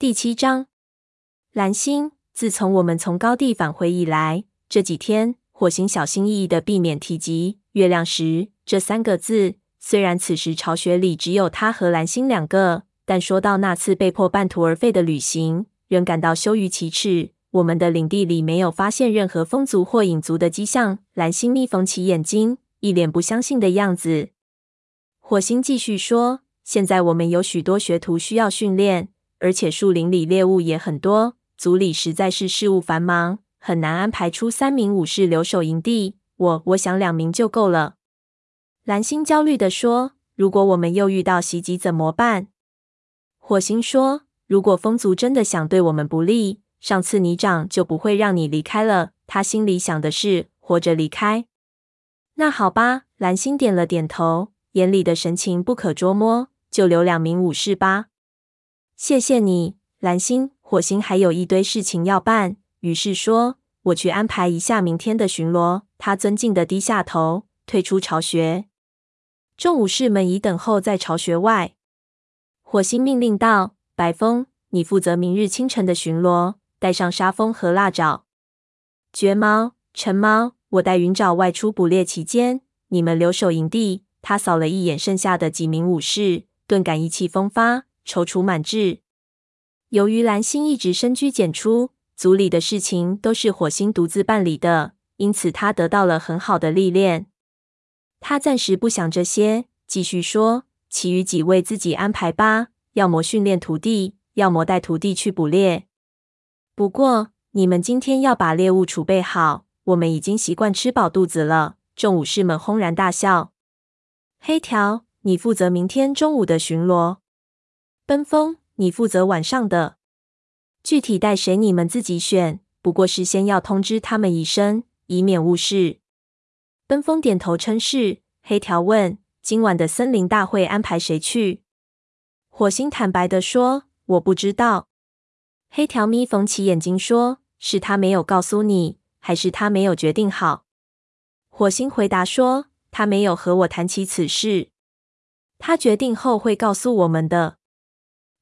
第七章，蓝星。自从我们从高地返回以来，这几天火星小心翼翼地避免提及“月亮石”这三个字。虽然此时巢穴里只有他和蓝星两个，但说到那次被迫半途而废的旅行，仍感到羞于启齿。我们的领地里没有发现任何风族或影族的迹象。蓝星眯缝起眼睛，一脸不相信的样子。火星继续说：“现在我们有许多学徒需要训练，而且树林里猎物也很多。”族里实在是事务繁忙，很难安排出三名武士留守营地。我我想两名就够了。蓝星焦虑地说：“如果我们又遇到袭击怎么办？”火星说：“如果风族真的想对我们不利，上次你长就不会让你离开了。他心里想的是活着离开。”那好吧，蓝星点了点头，眼里的神情不可捉摸。就留两名武士吧。谢谢你，蓝星。火星还有一堆事情要办，于是说：“我去安排一下明天的巡逻。”他尊敬的低下头，退出巢穴。众武士们已等候在巢穴外。火星命令道：“白风，你负责明日清晨的巡逻，带上沙风和蜡爪。绝猫、橙猫，我带云爪外出捕猎期间，你们留守营地。”他扫了一眼剩下的几名武士，顿感意气风发，踌躇满志。由于蓝星一直深居简出，组里的事情都是火星独自办理的，因此他得到了很好的历练。他暂时不想这些，继续说：“其余几位自己安排吧，要么训练徒弟，要么带徒弟去捕猎。不过你们今天要把猎物储备好，我们已经习惯吃饱肚子了。”众武士们轰然大笑。黑条，你负责明天中午的巡逻。奔风。你负责晚上的，具体带谁你们自己选。不过事先要通知他们一声，以免误事。奔风点头称是。黑条问：“今晚的森林大会安排谁去？”火星坦白地说：“我不知道。”黑条眯缝起眼睛说：“是他没有告诉你，还是他没有决定好？”火星回答说：“他没有和我谈起此事，他决定后会告诉我们的。”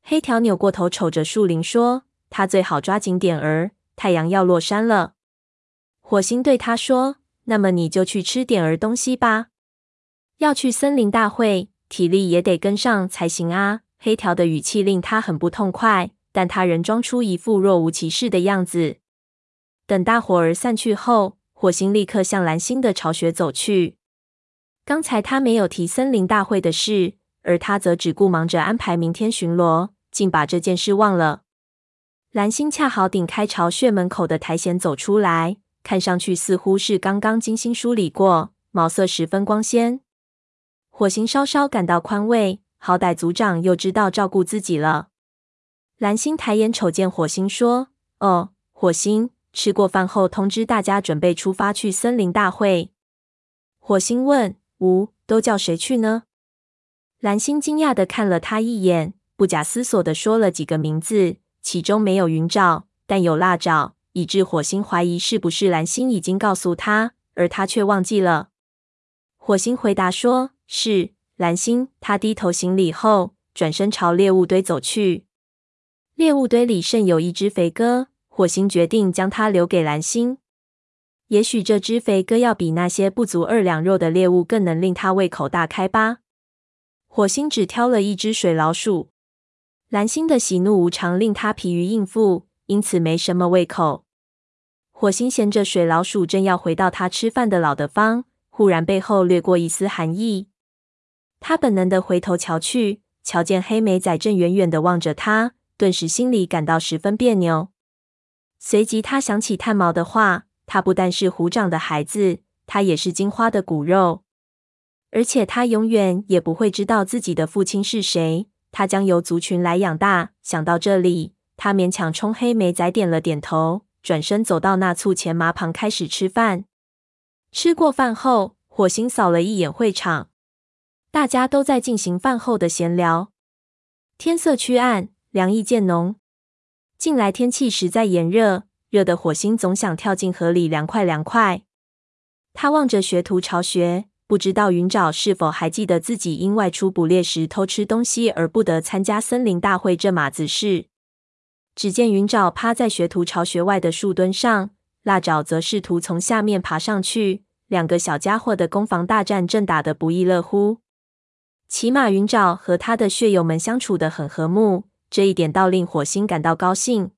黑条扭过头，瞅着树林说：“他最好抓紧点儿，太阳要落山了。”火星对他说：“那么你就去吃点儿东西吧。要去森林大会，体力也得跟上才行啊。”黑条的语气令他很不痛快，但他仍装出一副若无其事的样子。等大伙儿散去后，火星立刻向蓝星的巢穴走去。刚才他没有提森林大会的事，而他则只顾忙着安排明天巡逻。竟把这件事忘了。蓝星恰好顶开巢穴门口的苔藓走出来，看上去似乎是刚刚精心梳理过，毛色十分光鲜。火星稍稍感到宽慰，好歹族长又知道照顾自己了。蓝星抬眼瞅见火星，说：“哦，火星，吃过饭后通知大家准备出发去森林大会。”火星问：“吾都叫谁去呢？”蓝星惊讶的看了他一眼。不假思索地说了几个名字，其中没有云爪，但有腊爪，以致火星怀疑是不是蓝星已经告诉他，而他却忘记了。火星回答说：“是蓝星。”他低头行礼后，转身朝猎物堆走去。猎物堆里剩有一只肥鸽，火星决定将它留给蓝星。也许这只肥鸽要比那些不足二两肉的猎物更能令他胃口大开吧。火星只挑了一只水老鼠。蓝星的喜怒无常令他疲于应付，因此没什么胃口。火星衔着水老鼠，正要回到他吃饭的老地方，忽然背后掠过一丝寒意。他本能的回头瞧去，瞧见黑莓仔正远远的望着他，顿时心里感到十分别扭。随即他想起炭毛的话：他不但是虎掌的孩子，他也是金花的骨肉，而且他永远也不会知道自己的父亲是谁。他将由族群来养大。想到这里，他勉强冲黑莓仔点了点头，转身走到那簇前麻旁开始吃饭。吃过饭后，火星扫了一眼会场，大家都在进行饭后的闲聊。天色趋暗，凉意渐浓。近来天气实在炎热，热得火星总想跳进河里凉快凉快。他望着学徒巢穴。不知道云爪是否还记得自己因外出捕猎时偷吃东西而不得参加森林大会这码子事？只见云沼趴在学徒巢穴外的树墩上，辣爪则试图从下面爬上去。两个小家伙的攻防大战正打得不亦乐乎。起码云沼和他的血友们相处得很和睦，这一点倒令火星感到高兴。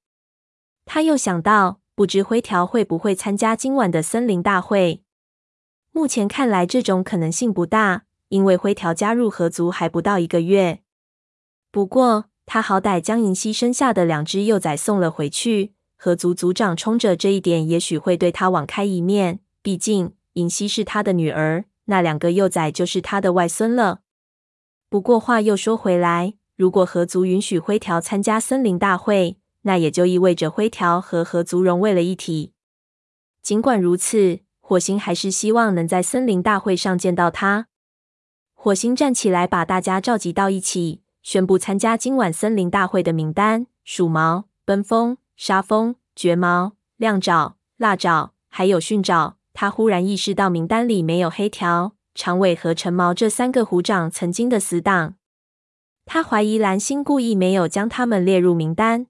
他又想到，不知灰条会不会参加今晚的森林大会。目前看来，这种可能性不大，因为灰条加入河族还不到一个月。不过，他好歹将银溪生下的两只幼崽送了回去。河族族长冲着这一点，也许会对他网开一面。毕竟，银溪是他的女儿，那两个幼崽就是他的外孙了。不过话又说回来，如果河族允许灰条参加森林大会，那也就意味着灰条和河族融为了一体。尽管如此，火星还是希望能在森林大会上见到他。火星站起来，把大家召集到一起。宣布参加今晚森林大会的名单：鼠毛、奔风、沙风、绝毛、亮爪、辣爪，还有训爪。他忽然意识到名单里没有黑条、长尾和橙毛这三个虎掌曾经的死党。他怀疑蓝星故意没有将他们列入名单。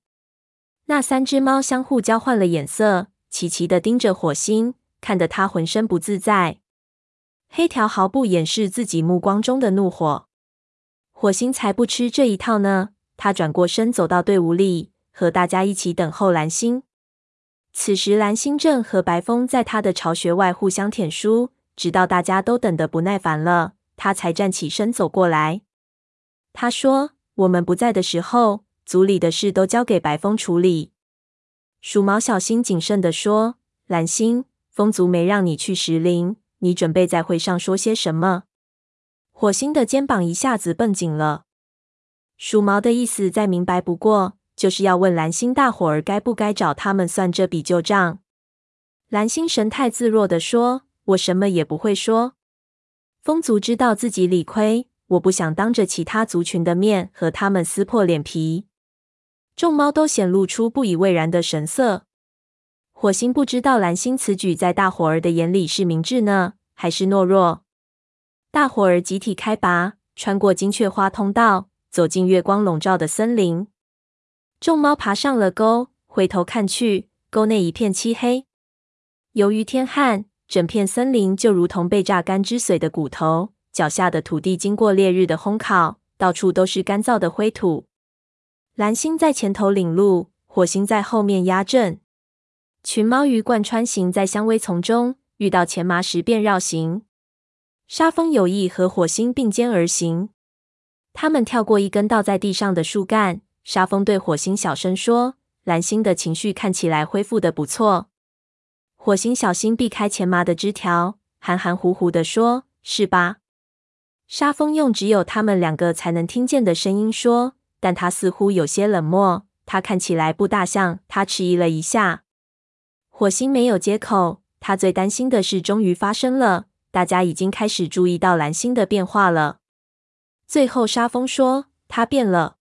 那三只猫相互交换了眼色，齐齐的盯着火星，看得他浑身不自在。黑条毫不掩饰自己目光中的怒火。火星才不吃这一套呢！他转过身，走到队伍里，和大家一起等候蓝星。此时，蓝星正和白风在他的巢穴外互相舔书，直到大家都等得不耐烦了，他才站起身走过来。他说：“我们不在的时候，组里的事都交给白风处理。”鼠毛小心谨慎地说：“蓝星，风族没让你去石林，你准备在会上说些什么？”火星的肩膀一下子绷紧了。鼠毛的意思再明白不过，就是要问蓝星大伙儿该不该找他们算这笔旧账。蓝星神态自若地说：“我什么也不会说。风族知道自己理亏，我不想当着其他族群的面和他们撕破脸皮。”众猫都显露出不以为然的神色。火星不知道蓝星此举在大伙儿的眼里是明智呢，还是懦弱。大伙儿集体开拔，穿过金雀花通道，走进月光笼罩的森林。众猫爬上了沟，回头看去，沟内一片漆黑。由于天旱，整片森林就如同被榨干汁水的骨头。脚下的土地经过烈日的烘烤，到处都是干燥的灰土。蓝星在前头领路，火星在后面压阵。群猫鱼贯穿行在香薇丛中，遇到前麻时便绕行。沙风有意和火星并肩而行，他们跳过一根倒在地上的树干。沙风对火星小声说：“蓝星的情绪看起来恢复得不错。”火星小心避开前麻的枝条，含含糊糊地说：“是吧？”沙风用只有他们两个才能听见的声音说，但他似乎有些冷漠。他看起来不大像。他迟疑了一下。火星没有接口。他最担心的事终于发生了。大家已经开始注意到蓝星的变化了。最后，沙风说：“他变了。”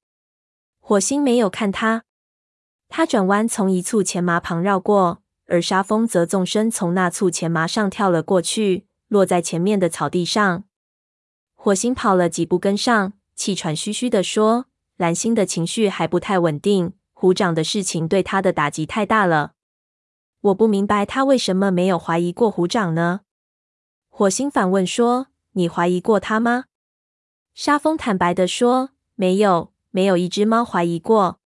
火星没有看他，他转弯从一簇前麻旁绕过，而沙风则纵身从那簇前麻上跳了过去，落在前面的草地上。火星跑了几步跟上，气喘吁吁地说：“蓝星的情绪还不太稳定，虎掌的事情对他的打击太大了。我不明白他为什么没有怀疑过虎掌呢？”火星反问说：“你怀疑过他吗？”沙风坦白地说：“没有，没有一只猫怀疑过。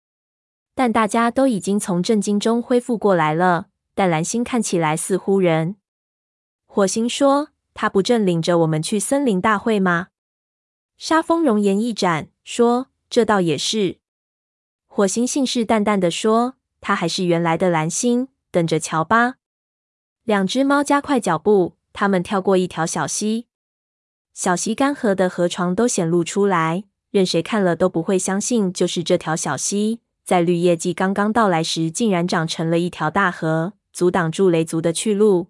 但大家都已经从震惊中恢复过来了。但蓝星看起来似乎人……”火星说：“他不正领着我们去森林大会吗？”沙风容颜一展，说：“这倒也是。”火星信誓旦旦地说：“他还是原来的蓝星，等着瞧吧。”两只猫加快脚步。它们跳过一条小溪，小溪干涸的河床都显露出来，任谁看了都不会相信，就是这条小溪，在绿叶季刚刚到来时，竟然长成了一条大河，阻挡住雷族的去路。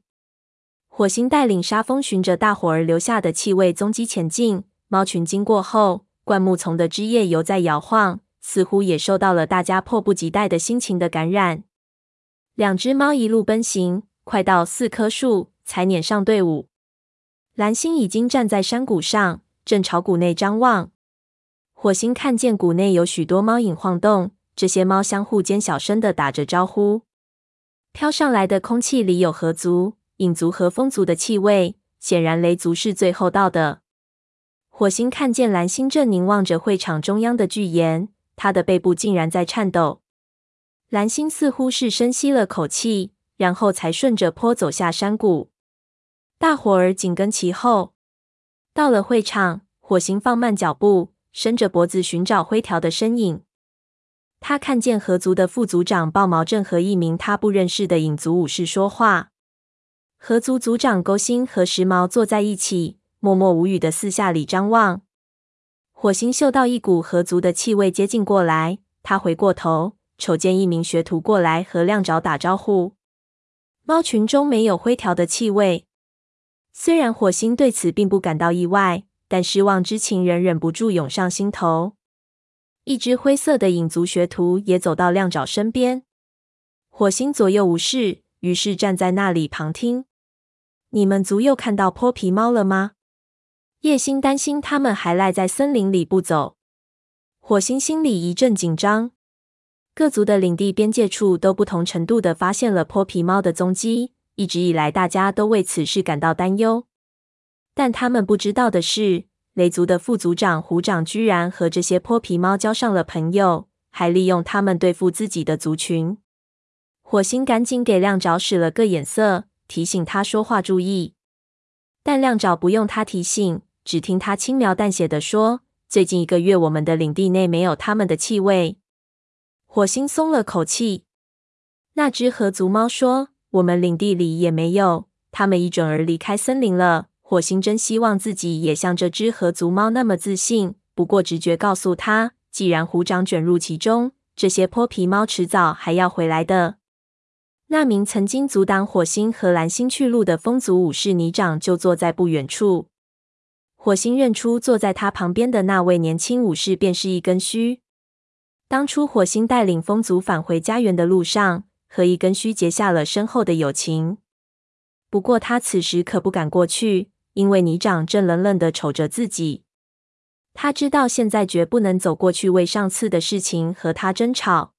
火星带领沙风循着大伙儿留下的气味踪迹前进，猫群经过后，灌木丛的枝叶犹在摇晃，似乎也受到了大家迫不及待的心情的感染。两只猫一路奔行，快到四棵树。才撵上队伍，蓝星已经站在山谷上，正朝谷内张望。火星看见谷内有许多猫影晃动，这些猫相互间小声的打着招呼。飘上来的空气里有河族、影族和风族的气味，显然雷族是最后到的。火星看见蓝星正凝望着会场中央的巨岩，他的背部竟然在颤抖。蓝星似乎是深吸了口气，然后才顺着坡走下山谷。大伙儿紧跟其后。到了会场，火星放慢脚步，伸着脖子寻找灰条的身影。他看见河族的副族长豹毛正和一名他不认识的影族武士说话。河族族长勾心和时髦坐在一起，默默无语的四下里张望。火星嗅到一股河族的气味接近过来，他回过头，瞅见一名学徒过来和亮爪打招呼。猫群中没有灰条的气味。虽然火星对此并不感到意外，但失望之情仍忍不住涌上心头。一只灰色的影族学徒也走到亮爪身边。火星左右无事，于是站在那里旁听。你们族又看到泼皮猫了吗？叶星担心他们还赖在森林里不走。火星心里一阵紧张。各族的领地边界处都不同程度的发现了泼皮猫的踪迹。一直以来，大家都为此事感到担忧，但他们不知道的是，雷族的副族长虎掌居然和这些泼皮猫交上了朋友，还利用他们对付自己的族群。火星赶紧给亮爪使了个眼色，提醒他说话注意。但亮爪不用他提醒，只听他轻描淡写的说：“最近一个月，我们的领地内没有他们的气味。”火星松了口气。那只河族猫说。我们领地里也没有，他们一准儿离开森林了。火星真希望自己也像这只河族猫那么自信，不过直觉告诉他，既然虎掌卷入其中，这些泼皮猫迟早还要回来的。那名曾经阻挡火星和蓝星去路的风族武士泥掌就坐在不远处。火星认出坐在他旁边的那位年轻武士便是一根须。当初火星带领风族返回家园的路上，和一根须结下了深厚的友情，不过他此时可不敢过去，因为泥掌正冷冷地瞅着自己。他知道现在绝不能走过去为上次的事情和他争吵。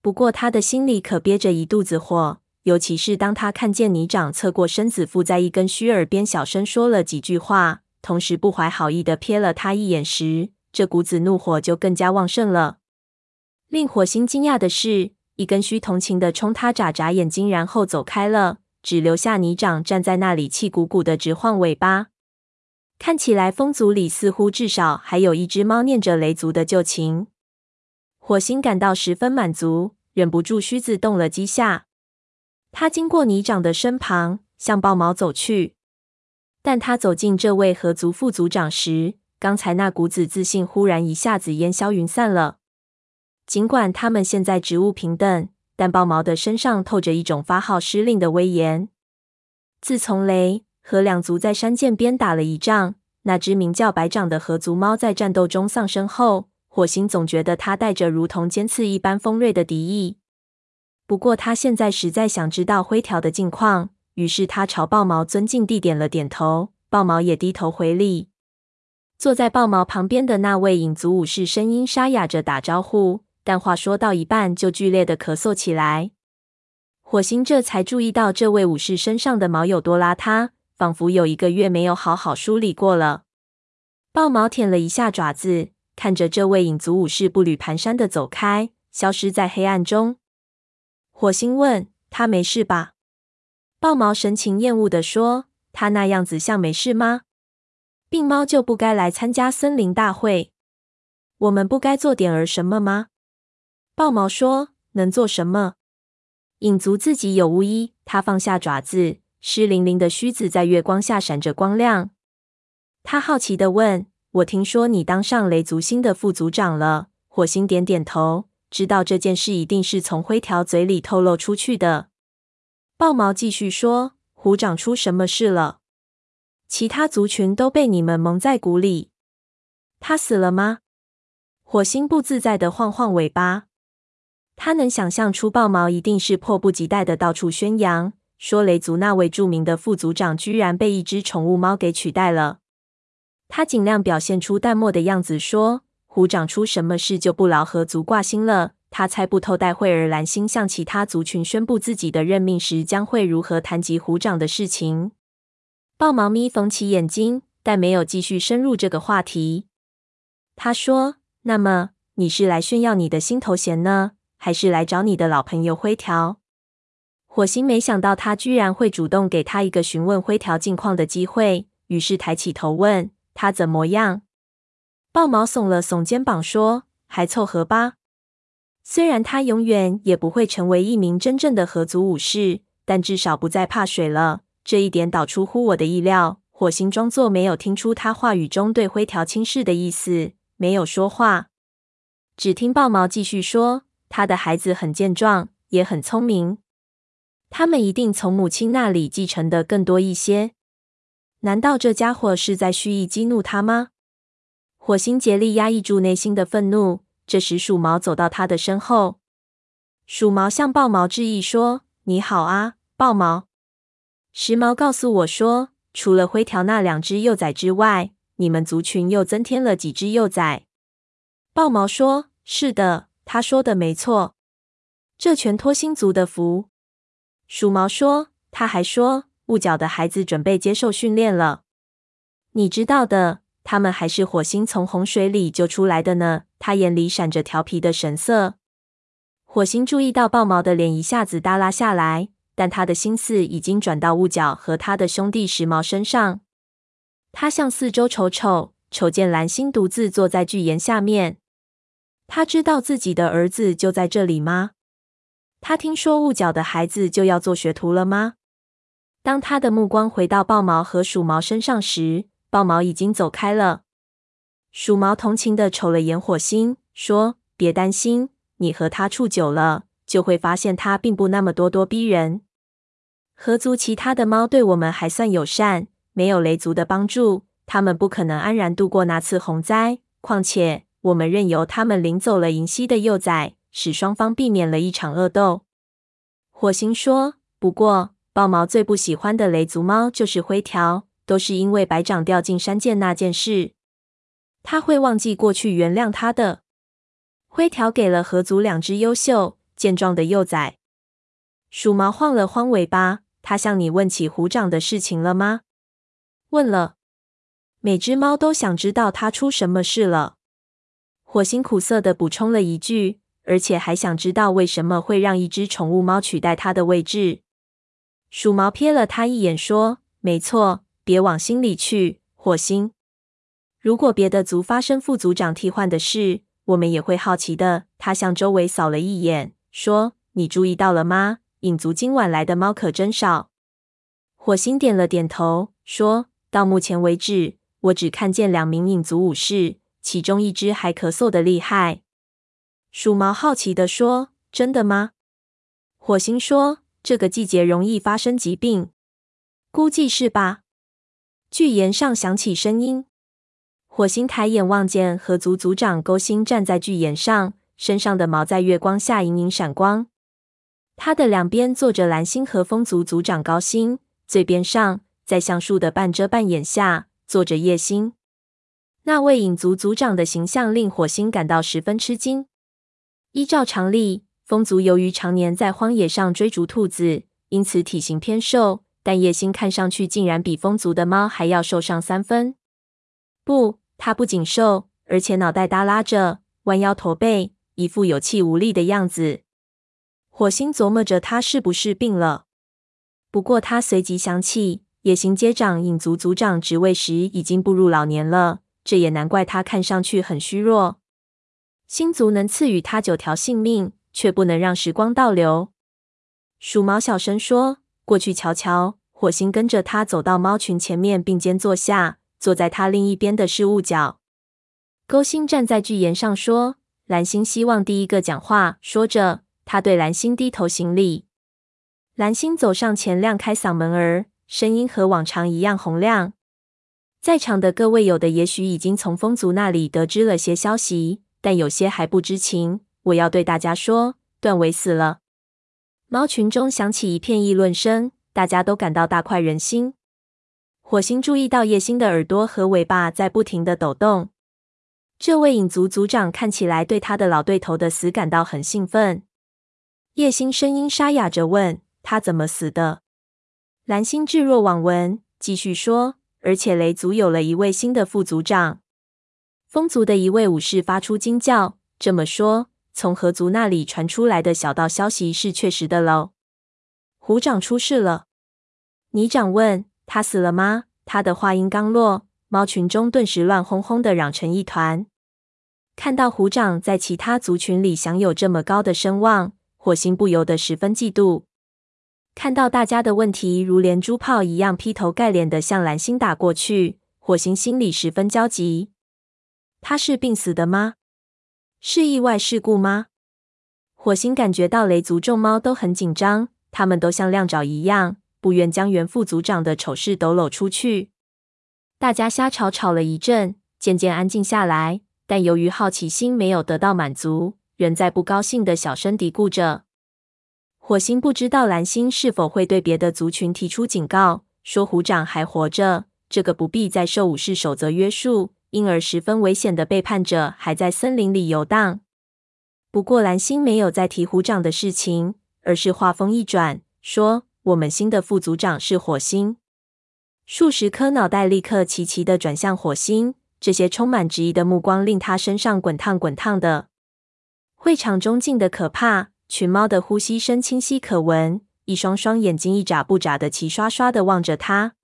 不过他的心里可憋着一肚子火，尤其是当他看见泥掌侧过身子附在一根须耳边小声说了几句话，同时不怀好意地瞥了他一眼时，这股子怒火就更加旺盛了。令火星惊讶的是。一根须同情的冲他眨眨眼睛，然后走开了，只留下泥掌站在那里，气鼓鼓的直晃尾巴。看起来风族里似乎至少还有一只猫念着雷族的旧情。火星感到十分满足，忍不住须子动了几下。他经过泥掌的身旁，向豹毛走去。但他走近这位河族副族长时，刚才那股子自信忽然一下子烟消云散了。尽管他们现在职务平等，但豹毛的身上透着一种发号施令的威严。自从雷和两族在山涧边打了一仗，那只名叫白掌的河族猫在战斗中丧生后，火星总觉得它带着如同尖刺一般锋锐的敌意。不过他现在实在想知道灰条的近况，于是他朝豹毛尊敬地点了点头，豹毛也低头回礼。坐在豹毛旁边的那位影族武士声音沙哑着打招呼。但话说到一半，就剧烈的咳嗽起来。火星这才注意到，这位武士身上的毛有多邋遢，仿佛有一个月没有好好梳理过了。豹毛舔了一下爪子，看着这位影族武士步履蹒跚的走开，消失在黑暗中。火星问他：“没事吧？”豹毛神情厌恶的说：“他那样子像没事吗？病猫就不该来参加森林大会？我们不该做点儿什么吗？”豹毛说：“能做什么？影族自己有巫医。”他放下爪子，湿淋淋的须子在月光下闪着光亮。他好奇地问：“我听说你当上雷族新的副族长了？”火星点点头，知道这件事一定是从灰条嘴里透露出去的。豹毛继续说：“虎掌出什么事了？其他族群都被你们蒙在鼓里。他死了吗？”火星不自在地晃晃尾巴。他能想象出豹毛一定是迫不及待的到处宣扬，说雷族那位著名的副族长居然被一只宠物猫给取代了。他尽量表现出淡漠的样子，说：“虎掌出什么事就不劳河族挂心了。他猜不透待会儿蓝星向其他族群宣布自己的任命时将会如何谈及虎掌的事情。豹毛咪缝起眼睛，但没有继续深入这个话题。他说：“那么你是来炫耀你的新头衔呢，还是来找你的老朋友灰条？”火星没想到他居然会主动给他一个询问灰条近况的机会，于是抬起头问他怎么样。豹毛耸了耸肩膀说：“还凑合吧。”虽然他永远也不会成为一名真正的合族武士，但至少不再怕水了。这一点倒出乎我的意料。火星装作没有听出他话语中对灰条轻视的意思，没有说话。只听豹毛继续说：“他的孩子很健壮，也很聪明。他们一定从母亲那里继承的更多一些。难道这家伙是在蓄意激怒他吗？”火星竭力压抑住内心的愤怒。这时，鼠毛走到他的身后。鼠毛向豹毛致意说：“你好啊，豹毛。”时毛告诉我说：“除了灰条那两只幼崽之外，你们族群又增添了几只幼崽。”豹毛说：“是的，他说的没错，这全托星族的福。”鼠毛说：“他还说，雾角的孩子准备接受训练了。你知道的。”他们还是火星从洪水里救出来的呢。他眼里闪着调皮的神色。火星注意到豹毛的脸一下子耷拉下来，但他的心思已经转到雾角和他的兄弟时毛身上。他向四周瞅瞅，瞅见蓝星独自坐在巨岩下面。他知道自己的儿子就在这里吗？他听说雾角的孩子就要做学徒了吗？当他的目光回到豹毛和鼠毛身上时，豹毛已经走开了，鼠毛同情地瞅了眼火星，说：“别担心，你和他处久了，就会发现他并不那么咄咄逼人。河族其他的猫对我们还算友善，没有雷族的帮助，他们不可能安然度过那次洪灾。况且，我们任由他们领走了银溪的幼崽，使双方避免了一场恶斗。”火星说：“不过，豹毛最不喜欢的雷族猫就是灰条。”都是因为白掌掉进山涧那件事，他会忘记过去原谅他的。灰条给了河族两只优秀健壮的幼崽。鼠毛晃了晃尾巴，他向你问起虎掌的事情了吗？问了。每只猫都想知道他出什么事了。火星苦涩地补充了一句，而且还想知道为什么会让一只宠物猫取代他的位置。鼠毛瞥了他一眼，说：“没错。”别往心里去，火星。如果别的族发生副族长替换的事，我们也会好奇的。他向周围扫了一眼，说：“你注意到了吗？影族今晚来的猫可真少。”火星点了点头，说：“到目前为止，我只看见两名影族武士，其中一只还咳嗽的厉害。”鼠毛好奇的说：“真的吗？”火星说：“这个季节容易发生疾病，估计是吧？”巨岩上响起声音，火星抬眼望见河族族长勾星站在巨岩上，身上的毛在月光下隐隐闪光。他的两边坐着蓝星和风族族长高星，最边上在橡树的半遮半掩下坐着夜星。那位影族族长的形象令火星感到十分吃惊。依照常例，风族由于常年在荒野上追逐兔子，因此体型偏瘦。但夜星看上去竟然比风族的猫还要瘦上三分。不，它不仅瘦，而且脑袋耷拉着，弯腰驼背，一副有气无力的样子。火星琢磨着他是不是病了。不过他随即想起，夜星接掌影族族长职位时已经步入老年了，这也难怪他看上去很虚弱。星族能赐予他九条性命，却不能让时光倒流。鼠毛小声说。过去瞧瞧，火星跟着他走到猫群前面，并肩坐下。坐在他另一边的是雾角。勾星站在巨岩上说：“蓝星希望第一个讲话。”说着，他对蓝星低头行礼。蓝星走上前，亮开嗓门儿，声音和往常一样洪亮。在场的各位，有的也许已经从风族那里得知了些消息，但有些还不知情。我要对大家说，断尾死了。猫群中响起一片议论声，大家都感到大快人心。火星注意到叶星的耳朵和尾巴在不停地抖动。这位影族族长看起来对他的老对头的死感到很兴奋。叶星声音沙哑着问：“他怎么死的？”蓝星置若罔闻，继续说：“而且雷族有了一位新的副族长。”风族的一位武士发出惊叫：“这么说，从河族那里传出来的小道消息是确实的喽？虎掌出事了？”霓掌问：“他死了吗？”他的话音刚落，猫群中顿时乱哄哄的嚷成一团。看到虎掌在其他族群里享有这么高的声望，火星不由得十分嫉妒。看到大家的问题如连珠炮一样劈头盖脸的向蓝星打过去，火星心里十分焦急。他是病死的吗？是意外事故吗？火星感觉到雷族众猫都很紧张，他们都像亮爪一样，不愿将原副族长的丑事抖搂出去。大家瞎吵吵了一阵，渐渐安静下来。但由于好奇心没有得到满足，仍在不高兴的小声嘀咕着。火星不知道蓝星是否会对别的族群提出警告，说虎掌还活着，这个不必再受武士守则约束。因而十分危险的背叛者还在森林里游荡。不过蓝星没有再提虎掌的事情，而是话锋一转，说：“我们新的副族长是火星。”数十颗脑袋立刻齐齐的转向火星，这些充满质疑的目光令他身上滚烫滚烫的。会场中静得可怕，群猫的呼吸声清晰可闻，一双双眼睛一眨不眨的齐刷刷的望着他。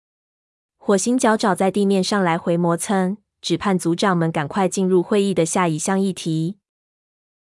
火星脚爪在地面上来回磨蹭。只盼组长们赶快进入会议的下一项议题。